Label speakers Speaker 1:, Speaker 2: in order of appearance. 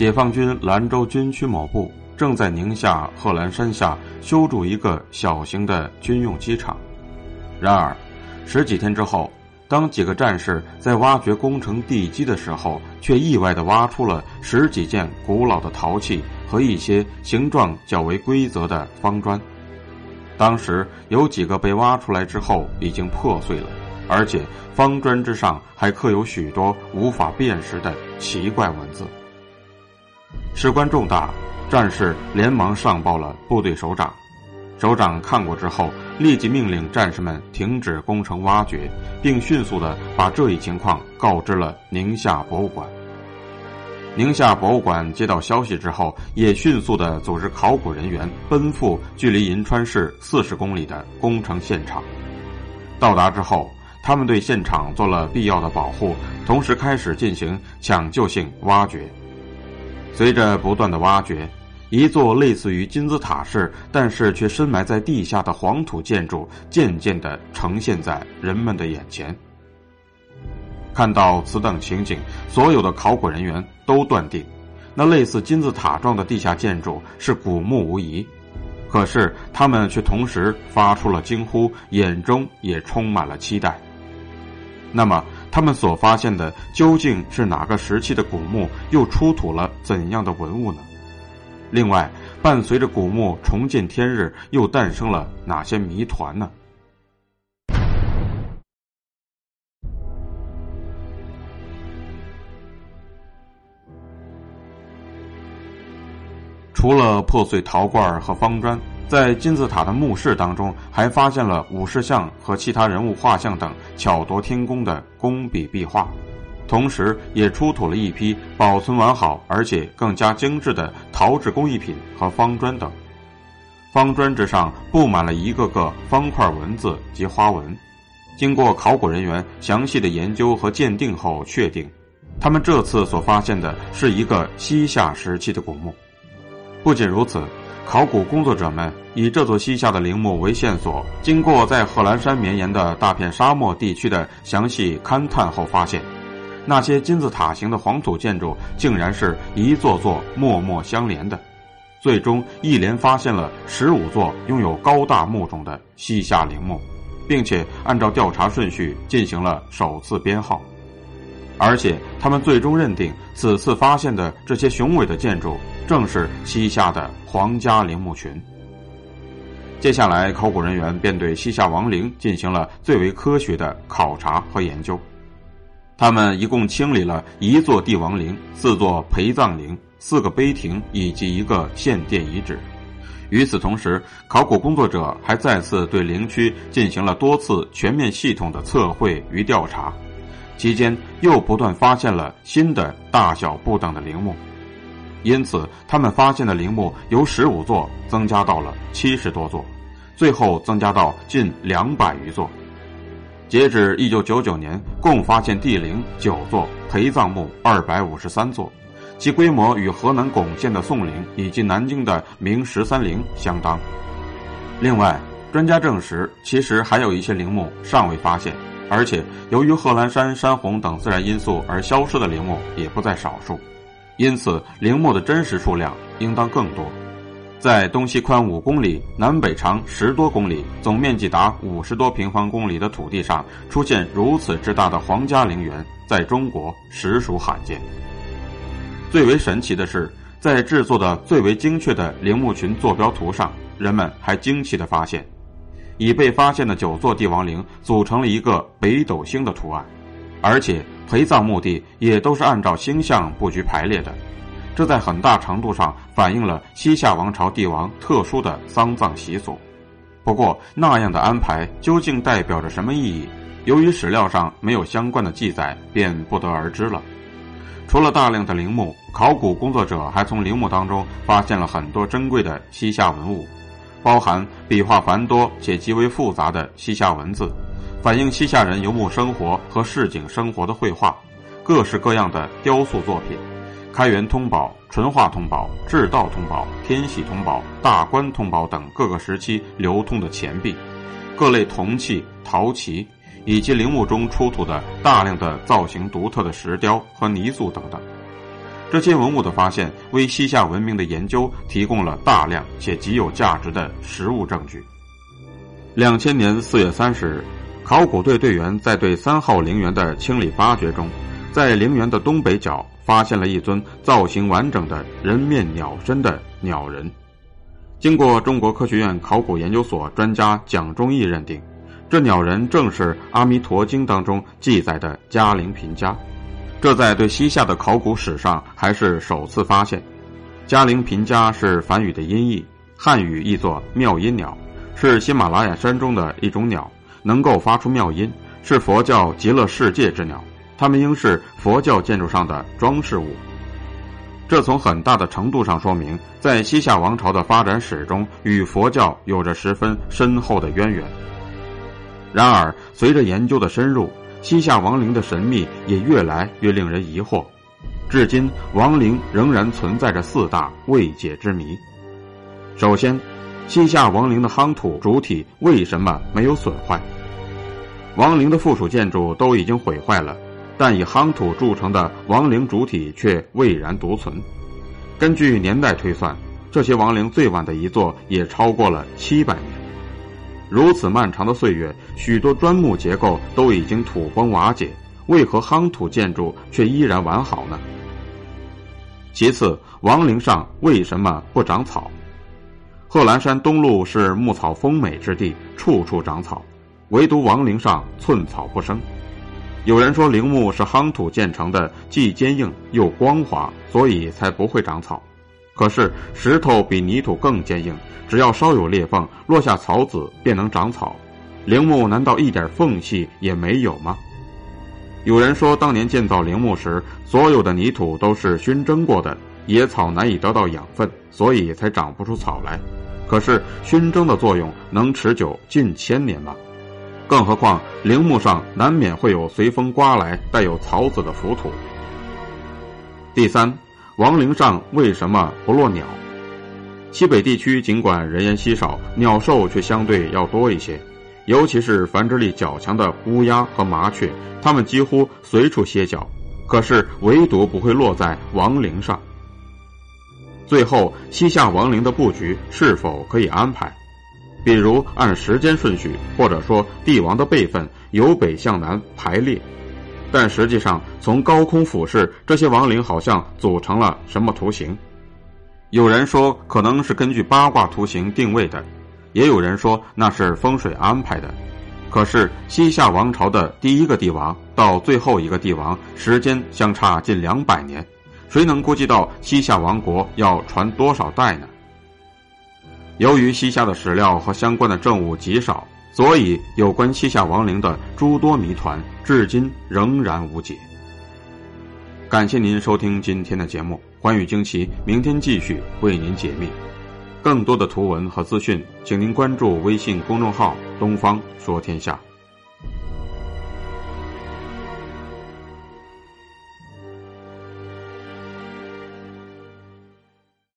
Speaker 1: 解放军兰州军区某部正在宁夏贺兰山下修筑一个小型的军用机场。然而，十几天之后，当几个战士在挖掘工程地基的时候，却意外地挖出了十几件古老的陶器和一些形状较为规则的方砖。当时有几个被挖出来之后已经破碎了，而且方砖之上还刻有许多无法辨识的奇怪文字。事关重大，战士连忙上报了部队首长。首长看过之后，立即命令战士们停止工程挖掘，并迅速的把这一情况告知了宁夏博物馆。宁夏博物馆接到消息之后，也迅速的组织考古人员奔赴距离银川市四十公里的工程现场。到达之后，他们对现场做了必要的保护，同时开始进行抢救性挖掘。随着不断的挖掘，一座类似于金字塔式，但是却深埋在地下的黄土建筑渐渐的呈现在人们的眼前。看到此等情景，所有的考古人员都断定，那类似金字塔状的地下建筑是古墓无疑。可是他们却同时发出了惊呼，眼中也充满了期待。那么？他们所发现的究竟是哪个时期的古墓？又出土了怎样的文物呢？另外，伴随着古墓重见天日，又诞生了哪些谜团呢？除了破碎陶罐和方砖。在金字塔的墓室当中，还发现了武士像和其他人物画像等巧夺天工的工笔壁画，同时也出土了一批保存完好而且更加精致的陶制工艺品和方砖等。方砖之上布满了一个个方块文字及花纹。经过考古人员详细的研究和鉴定后，确定，他们这次所发现的是一个西夏时期的古墓。不仅如此。考古工作者们以这座西夏的陵墓为线索，经过在贺兰山绵延的大片沙漠地区的详细勘探后，发现，那些金字塔形的黄土建筑竟然是一座座默默相连的，最终一连发现了十五座拥有高大墓种的西夏陵墓，并且按照调查顺序进行了首次编号。而且，他们最终认定此次发现的这些雄伟的建筑正是西夏的皇家陵墓群。接下来，考古人员便对西夏王陵进行了最为科学的考察和研究。他们一共清理了一座帝王陵、四座陪葬陵、四个碑亭以及一个献殿遗址。与此同时，考古工作者还再次对陵区进行了多次全面系统的测绘与调查。期间又不断发现了新的大小不等的陵墓，因此他们发现的陵墓由十五座增加到了七十多座，最后增加到近两百余座。截止一九九九年，共发现帝陵九座，陪葬墓二百五十三座，其规模与河南巩县的宋陵以及南京的明十三陵相当。另外，专家证实，其实还有一些陵墓尚未发现。而且，由于贺兰山山洪等自然因素而消失的陵墓也不在少数，因此陵墓的真实数量应当更多。在东西宽五公里、南北长十多公里、总面积达五十多平方公里的土地上出现如此之大的皇家陵园，在中国实属罕见。最为神奇的是，在制作的最为精确的陵墓群坐标图上，人们还惊奇地发现。已被发现的九座帝王陵组成了一个北斗星的图案，而且陪葬墓地也都是按照星象布局排列的，这在很大程度上反映了西夏王朝帝王特殊的丧葬习俗。不过，那样的安排究竟代表着什么意义？由于史料上没有相关的记载，便不得而知了。除了大量的陵墓，考古工作者还从陵墓当中发现了很多珍贵的西夏文物，包含笔画繁多且极为复杂的西夏文字，反映西夏人游牧生活和市井生活的绘画，各式各样的雕塑作品，开元通宝、淳化通宝、至道通宝、天禧通宝、大观通宝等各个时期流通的钱币，各类铜器、陶器。以及陵墓中出土的大量的造型独特的石雕和泥塑等等，这些文物的发现为西夏文明的研究提供了大量且极有价值的实物证据。两千年四月三十日，考古队队员在对三号陵园的清理发掘中，在陵园的东北角发现了一尊造型完整的人面鸟身的鸟人。经过中国科学院考古研究所专家蒋忠义认定。这鸟人正是《阿弥陀经》当中记载的嘉陵频伽，这在对西夏的考古史上还是首次发现。嘉陵频伽是梵语的音译，汉语译作妙音鸟，是喜马拉雅山中的一种鸟，能够发出妙音，是佛教极乐世界之鸟。它们应是佛教建筑上的装饰物。这从很大的程度上说明，在西夏王朝的发展史中，与佛教有着十分深厚的渊源。然而，随着研究的深入，西夏王陵的神秘也越来越令人疑惑。至今，王陵仍然存在着四大未解之谜。首先，西夏王陵的夯土主体为什么没有损坏？王陵的附属建筑都已经毁坏了，但以夯土铸成的王陵主体却巍然独存。根据年代推算，这些王陵最晚的一座也超过了七百年。如此漫长的岁月，许多砖木结构都已经土崩瓦解，为何夯土建筑却依然完好呢？其次，王陵上为什么不长草？贺兰山东麓是牧草丰美之地，处处长草，唯独王陵上寸草不生。有人说陵墓是夯土建成的，既坚硬又光滑，所以才不会长草。可是石头比泥土更坚硬，只要稍有裂缝，落下草籽便能长草。陵墓难道一点缝隙也没有吗？有人说，当年建造陵墓时，所有的泥土都是熏蒸过的，野草难以得到养分，所以才长不出草来。可是熏蒸的作用能持久近千年吗？更何况陵墓上难免会有随风刮来带有草籽的浮土。第三。王陵上为什么不落鸟？西北地区尽管人烟稀少，鸟兽却相对要多一些，尤其是繁殖力较强的乌鸦和麻雀，它们几乎随处歇脚。可是唯独不会落在王陵上。最后，西夏王陵的布局是否可以安排？比如按时间顺序，或者说帝王的辈分由北向南排列。但实际上，从高空俯视，这些王陵好像组成了什么图形？有人说可能是根据八卦图形定位的，也有人说那是风水安排的。可是西夏王朝的第一个帝王到最后一个帝王，时间相差近两百年，谁能估计到西夏王国要传多少代呢？由于西夏的史料和相关的证物极少。所以，有关西夏亡灵的诸多谜团，至今仍然无解。感谢您收听今天的节目，欢宇惊奇，明天继续为您解密。更多的图文和资讯，请您关注微信公众号“东方说天下”。